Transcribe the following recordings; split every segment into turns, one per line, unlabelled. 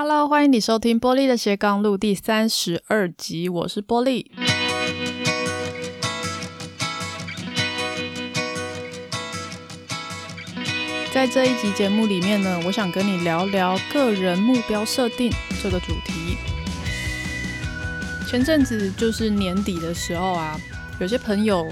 Hello，欢迎你收听玻璃的斜杠路第三十二集，我是玻璃。在这一集节目里面呢，我想跟你聊聊个人目标设定这个主题。前阵子就是年底的时候啊，有些朋友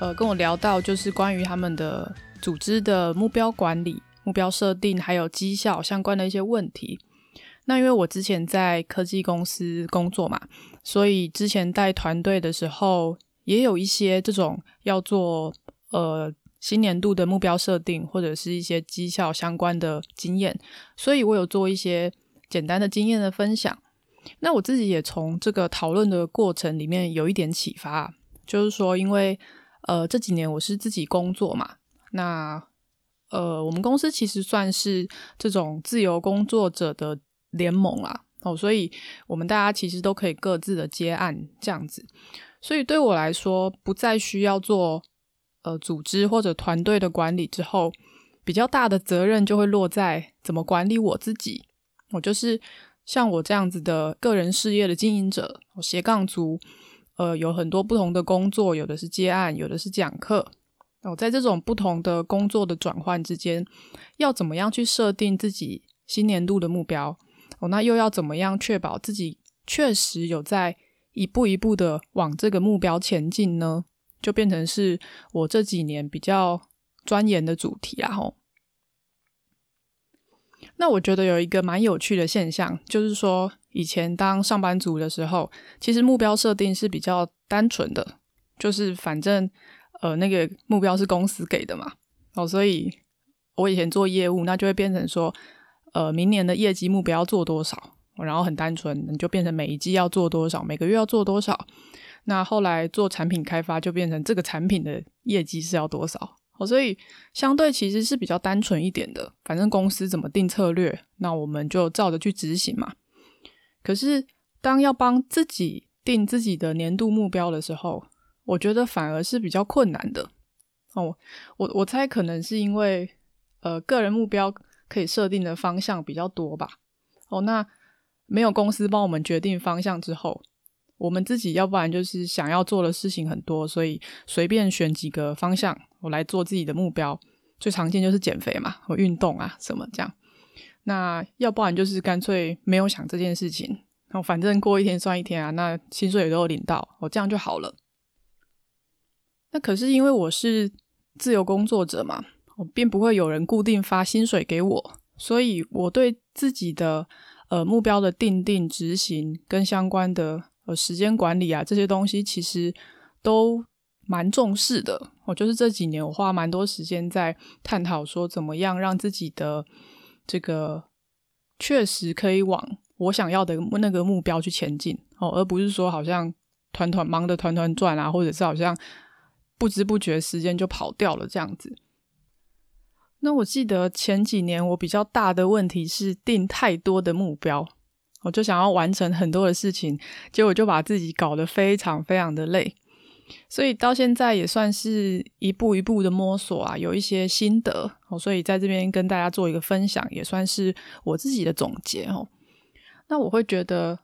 呃跟我聊到，就是关于他们的组织的目标管理、目标设定还有绩效相关的一些问题。那因为我之前在科技公司工作嘛，所以之前带团队的时候，也有一些这种要做呃新年度的目标设定，或者是一些绩效相关的经验，所以我有做一些简单的经验的分享。那我自己也从这个讨论的过程里面有一点启发，就是说，因为呃这几年我是自己工作嘛，那呃我们公司其实算是这种自由工作者的。联盟啊，哦，所以我们大家其实都可以各自的接案这样子，所以对我来说，不再需要做呃组织或者团队的管理之后，比较大的责任就会落在怎么管理我自己。我就是像我这样子的个人事业的经营者，我斜杠族，呃，有很多不同的工作，有的是接案，有的是讲课。哦，在这种不同的工作的转换之间，要怎么样去设定自己新年度的目标？那又要怎么样确保自己确实有在一步一步的往这个目标前进呢？就变成是我这几年比较钻研的主题啦。吼，那我觉得有一个蛮有趣的现象，就是说以前当上班族的时候，其实目标设定是比较单纯的，就是反正呃那个目标是公司给的嘛。哦，所以我以前做业务，那就会变成说。呃，明年的业绩目标要做多少？然后很单纯，你就变成每一季要做多少，每个月要做多少。那后来做产品开发，就变成这个产品的业绩是要多少。哦，所以相对其实是比较单纯一点的。反正公司怎么定策略，那我们就照着去执行嘛。可是当要帮自己定自己的年度目标的时候，我觉得反而是比较困难的。哦，我我猜可能是因为呃个人目标。可以设定的方向比较多吧。哦，那没有公司帮我们决定方向之后，我们自己要不然就是想要做的事情很多，所以随便选几个方向，我来做自己的目标。最常见就是减肥嘛，或运动啊什么这样。那要不然就是干脆没有想这件事情，然后反正过一天算一天啊，那薪水也都有领到，哦这样就好了。那可是因为我是自由工作者嘛。我并不会有人固定发薪水给我，所以我对自己的呃目标的定定、执行跟相关的呃时间管理啊这些东西，其实都蛮重视的。我就是这几年我花蛮多时间在探讨说，怎么样让自己的这个确实可以往我想要的那个目标去前进哦，而不是说好像团团忙得团团转啊，或者是好像不知不觉时间就跑掉了这样子。那我记得前几年我比较大的问题是定太多的目标，我就想要完成很多的事情，结果就把自己搞得非常非常的累，所以到现在也算是一步一步的摸索啊，有一些心得哦，所以在这边跟大家做一个分享，也算是我自己的总结哦。那我会觉得，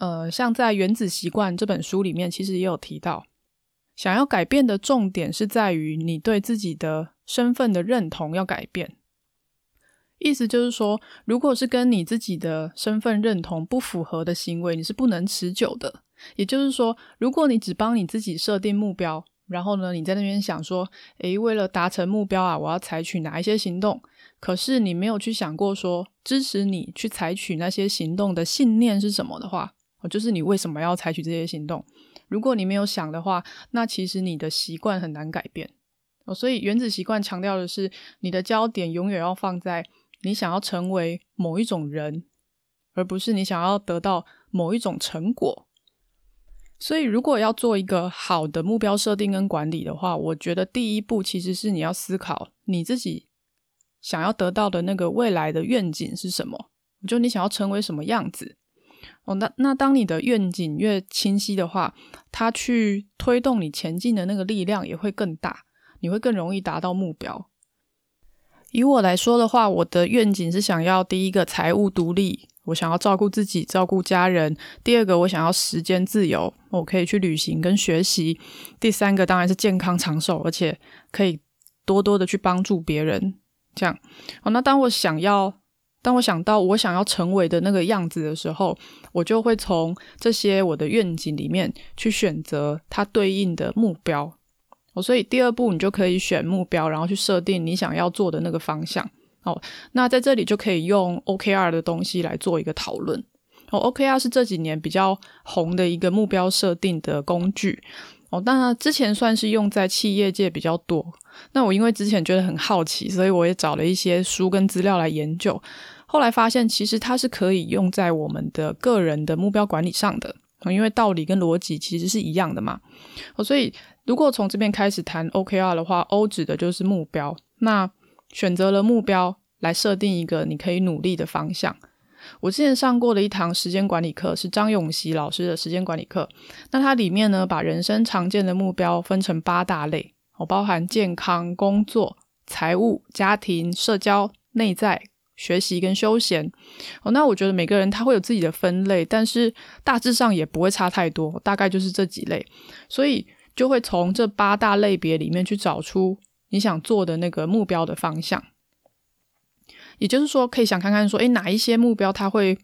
呃，像在《原子习惯》这本书里面，其实也有提到，想要改变的重点是在于你对自己的。身份的认同要改变，意思就是说，如果是跟你自己的身份认同不符合的行为，你是不能持久的。也就是说，如果你只帮你自己设定目标，然后呢，你在那边想说，诶，为了达成目标啊，我要采取哪一些行动？可是你没有去想过说，支持你去采取那些行动的信念是什么的话，就是你为什么要采取这些行动？如果你没有想的话，那其实你的习惯很难改变。哦，所以原子习惯强调的是，你的焦点永远要放在你想要成为某一种人，而不是你想要得到某一种成果。所以，如果要做一个好的目标设定跟管理的话，我觉得第一步其实是你要思考你自己想要得到的那个未来的愿景是什么，就你想要成为什么样子。哦，那那当你的愿景越清晰的话，它去推动你前进的那个力量也会更大。你会更容易达到目标。以我来说的话，我的愿景是想要第一个财务独立，我想要照顾自己，照顾家人；第二个，我想要时间自由，我可以去旅行跟学习；第三个，当然是健康长寿，而且可以多多的去帮助别人。这样，哦，那当我想要，当我想到我想要成为的那个样子的时候，我就会从这些我的愿景里面去选择它对应的目标。哦，所以第二步，你就可以选目标，然后去设定你想要做的那个方向。哦，那在这里就可以用 OKR 的东西来做一个讨论。哦，OKR 是这几年比较红的一个目标设定的工具。哦，那之前算是用在企业界比较多。那我因为之前觉得很好奇，所以我也找了一些书跟资料来研究。后来发现，其实它是可以用在我们的个人的目标管理上的。因为道理跟逻辑其实是一样的嘛。哦，所以如果从这边开始谈 OKR 的话，O 指的就是目标。那选择了目标来设定一个你可以努力的方向。我之前上过的一堂时间管理课是张永熙老师的时间管理课。那它里面呢，把人生常见的目标分成八大类，哦，包含健康、工作、财务、家庭、社交、内在、学习跟休闲。哦，那我觉得每个人他会有自己的分类，但是大致上也不会差太多，大概就是这几类。所以就会从这八大类别里面去找出。你想做的那个目标的方向，也就是说，可以想看看说，诶，哪一些目标它会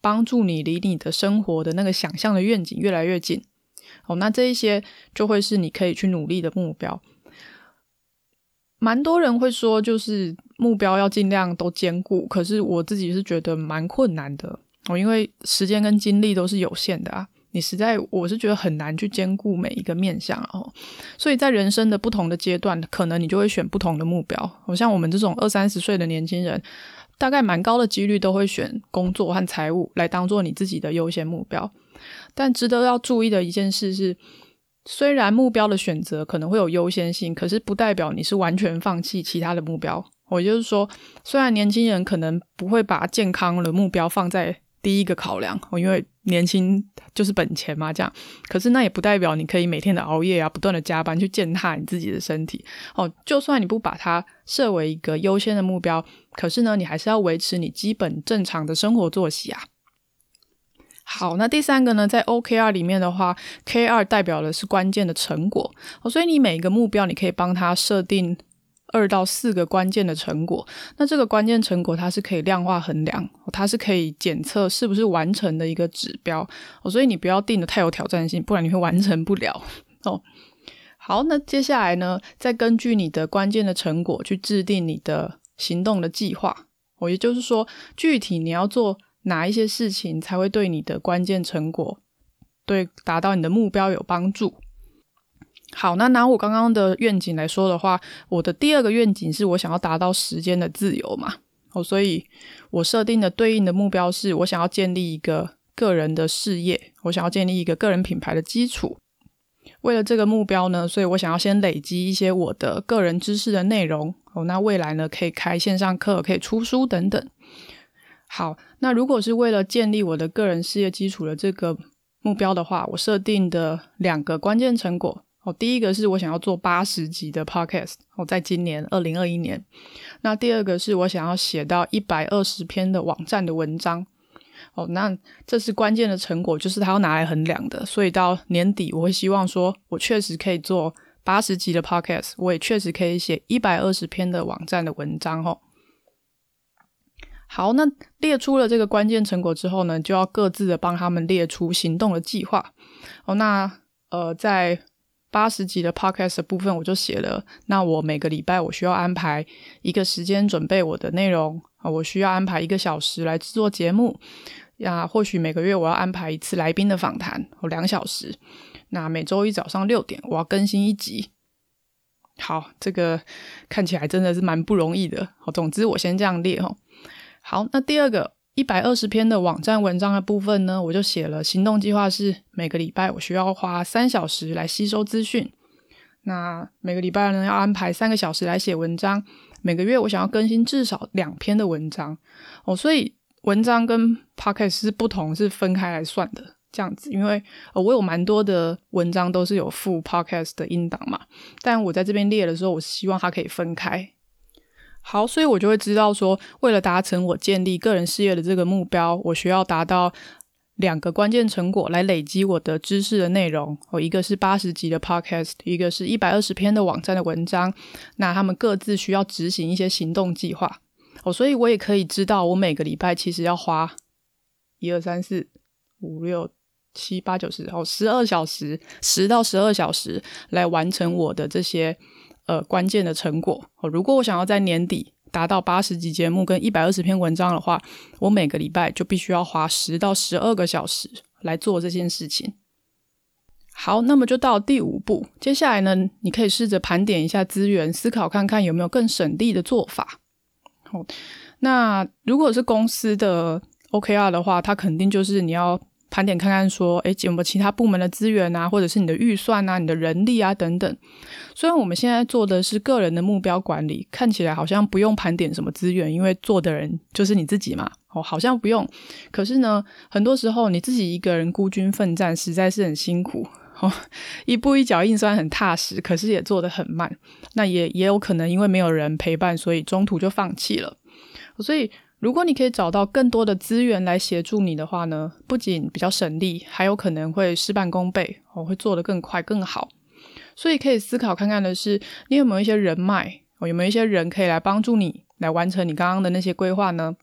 帮助你离你的生活的那个想象的愿景越来越近？哦，那这一些就会是你可以去努力的目标。蛮多人会说，就是目标要尽量都兼顾，可是我自己是觉得蛮困难的哦，因为时间跟精力都是有限的啊。你实在，我是觉得很难去兼顾每一个面向哦，所以在人生的不同的阶段，可能你就会选不同的目标。我像我们这种二三十岁的年轻人，大概蛮高的几率都会选工作和财务来当做你自己的优先目标。但值得要注意的一件事是，虽然目标的选择可能会有优先性，可是不代表你是完全放弃其他的目标。我就是说，虽然年轻人可能不会把健康的目标放在第一个考量，因为年轻就是本钱嘛，这样。可是那也不代表你可以每天的熬夜啊，不断的加班去践踏你自己的身体。哦，就算你不把它设为一个优先的目标，可是呢，你还是要维持你基本正常的生活作息啊。好，那第三个呢，在 OKR 里面的话，K2 代表的是关键的成果。哦，所以你每一个目标，你可以帮它设定。二到四个关键的成果，那这个关键成果它是可以量化衡量，它是可以检测是不是完成的一个指标哦，所以你不要定的太有挑战性，不然你会完成不了哦。好，那接下来呢，再根据你的关键的成果去制定你的行动的计划哦，也就是说，具体你要做哪一些事情才会对你的关键成果，对达到你的目标有帮助。好，那拿我刚刚的愿景来说的话，我的第二个愿景是我想要达到时间的自由嘛，哦，所以我设定的对应的目标是我想要建立一个个人的事业，我想要建立一个个人品牌的基础。为了这个目标呢，所以我想要先累积一些我的个人知识的内容，哦，那未来呢，可以开线上课，可以出书等等。好，那如果是为了建立我的个人事业基础的这个目标的话，我设定的两个关键成果。哦，第一个是我想要做八十集的 podcast，哦，在今年二零二一年。那第二个是我想要写到一百二十篇的网站的文章。哦，那这是关键的成果，就是它要拿来衡量的。所以到年底，我会希望说，我确实可以做八十集的 podcast，我也确实可以写一百二十篇的网站的文章。哦，好，那列出了这个关键成果之后呢，就要各自的帮他们列出行动的计划。哦，那呃，在八十集的 podcast 的部分，我就写了。那我每个礼拜我需要安排一个时间准备我的内容啊，我需要安排一个小时来制作节目呀。或许每个月我要安排一次来宾的访谈，哦，两小时。那每周一早上六点我要更新一集。好，这个看起来真的是蛮不容易的。好，总之我先这样列哈。好，那第二个。一百二十篇的网站文章的部分呢，我就写了行动计划是每个礼拜我需要花三小时来吸收资讯。那每个礼拜呢，要安排三个小时来写文章。每个月我想要更新至少两篇的文章哦，所以文章跟 podcast 是不同，是分开来算的这样子。因为呃，我有蛮多的文章都是有附 podcast 的音档嘛，但我在这边列的时候，我希望它可以分开。好，所以我就会知道说，为了达成我建立个人事业的这个目标，我需要达到两个关键成果来累积我的知识的内容。哦，一个是八十集的 Podcast，一个是一百二十篇的网站的文章。那他们各自需要执行一些行动计划。哦，所以我也可以知道，我每个礼拜其实要花一二三四五六七八九十哦十二小时，十到十二小时来完成我的这些。呃，关键的成果。如果我想要在年底达到八十集节目跟一百二十篇文章的话，我每个礼拜就必须要花十到十二个小时来做这件事情。好，那么就到第五步，接下来呢，你可以试着盘点一下资源，思考看看有没有更省力的做法。好，那如果是公司的 OKR 的话，它肯定就是你要。盘点看看，说，诶，有没有其他部门的资源啊，或者是你的预算啊，你的人力啊等等。虽然我们现在做的是个人的目标管理，看起来好像不用盘点什么资源，因为做的人就是你自己嘛，哦，好像不用。可是呢，很多时候你自己一个人孤军奋战，实在是很辛苦，哦，一步一脚印，虽然很踏实，可是也做得很慢。那也也有可能因为没有人陪伴，所以中途就放弃了。所以。如果你可以找到更多的资源来协助你的话呢，不仅比较省力，还有可能会事半功倍，哦，会做得更快更好。所以可以思考看看的是，你有没有一些人脉，哦，有没有一些人可以来帮助你来完成你刚刚的那些规划呢？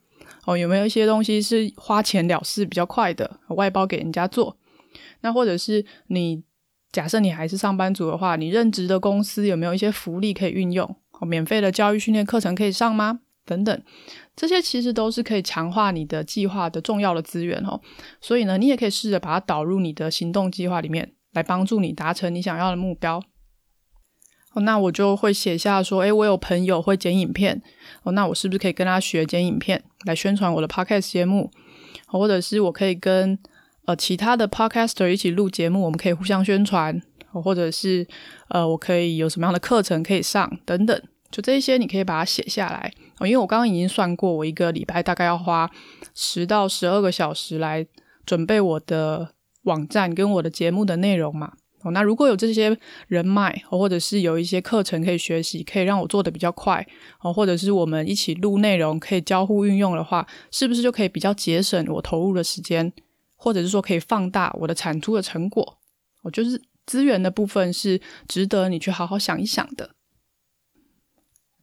哦，有没有一些东西是花钱了事比较快的，外包给人家做？那或者是你假设你还是上班族的话，你任职的公司有没有一些福利可以运用？哦，免费的教育训练课程可以上吗？等等。这些其实都是可以强化你的计划的重要的资源哦，所以呢，你也可以试着把它导入你的行动计划里面，来帮助你达成你想要的目标。哦，那我就会写下说，诶，我有朋友会剪影片，哦，那我是不是可以跟他学剪影片来宣传我的 podcast 节目？或者是我可以跟呃其他的 podcaster 一起录节目，我们可以互相宣传，或者是呃我可以有什么样的课程可以上等等。就这一些，你可以把它写下来哦。因为我刚刚已经算过，我一个礼拜大概要花十到十二个小时来准备我的网站跟我的节目的内容嘛。哦，那如果有这些人脉，或者是有一些课程可以学习，可以让我做的比较快哦，或者是我们一起录内容可以交互运用的话，是不是就可以比较节省我投入的时间，或者是说可以放大我的产出的成果？哦，就是资源的部分是值得你去好好想一想的。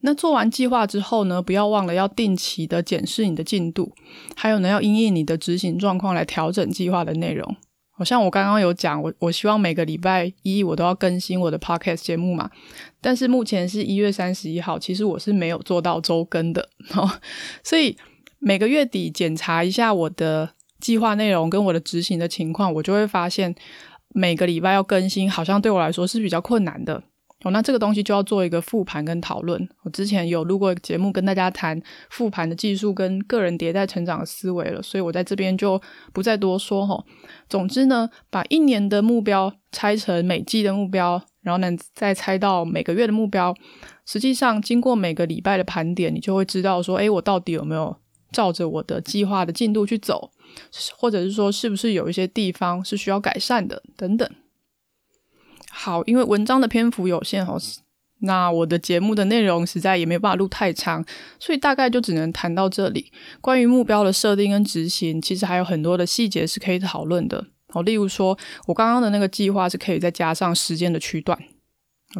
那做完计划之后呢，不要忘了要定期的检视你的进度，还有呢，要因应你的执行状况来调整计划的内容。好像我刚刚有讲，我我希望每个礼拜一我都要更新我的 podcast 节目嘛，但是目前是一月三十一号，其实我是没有做到周更的哦，所以每个月底检查一下我的计划内容跟我的执行的情况，我就会发现每个礼拜要更新，好像对我来说是比较困难的。哦，那这个东西就要做一个复盘跟讨论。我之前有录过节目跟大家谈复盘的技术跟个人迭代成长的思维了，所以我在这边就不再多说哈。总之呢，把一年的目标拆成每季的目标，然后呢再拆到每个月的目标。实际上，经过每个礼拜的盘点，你就会知道说，诶，我到底有没有照着我的计划的进度去走，或者是说，是不是有一些地方是需要改善的，等等。好，因为文章的篇幅有限哦，那我的节目的内容实在也没有办法录太长，所以大概就只能谈到这里。关于目标的设定跟执行，其实还有很多的细节是可以讨论的哦。例如说，我刚刚的那个计划是可以再加上时间的区段，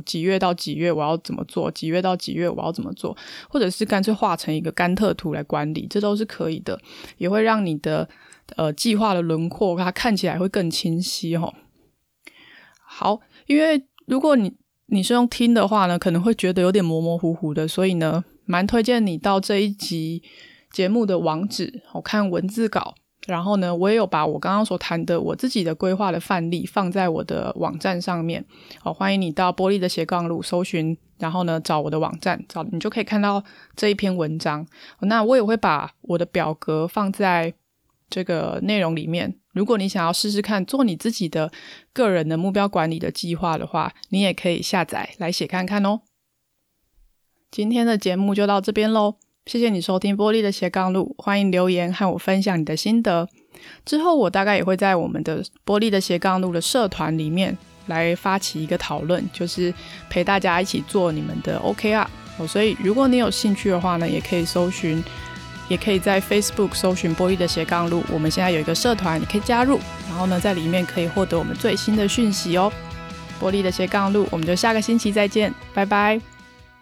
几月到几月我要怎么做，几月到几月我要怎么做，或者是干脆画成一个甘特图来管理，这都是可以的，也会让你的呃计划的轮廓它看起来会更清晰哦。好。因为如果你你是用听的话呢，可能会觉得有点模模糊糊的，所以呢，蛮推荐你到这一集节目的网址，我看文字稿，然后呢，我也有把我刚刚所谈的我自己的规划的范例放在我的网站上面，好，欢迎你到玻璃的斜杠路搜寻，然后呢，找我的网站，找你就可以看到这一篇文章。那我也会把我的表格放在这个内容里面。如果你想要试试看做你自己的个人的目标管理的计划的话，你也可以下载来写看看哦。今天的节目就到这边喽，谢谢你收听玻璃的斜杠路，欢迎留言和我分享你的心得。之后我大概也会在我们的玻璃的斜杠路的社团里面来发起一个讨论，就是陪大家一起做你们的 OKR，哦，所以如果你有兴趣的话呢，也可以搜寻，也可以在 Facebook 搜寻玻璃的斜杠路。我们现在有一个社团，你可以加入，然后呢，在里面可以获得我们最新的讯息哦。玻璃的斜杠路，我们就下个星期再见，拜拜。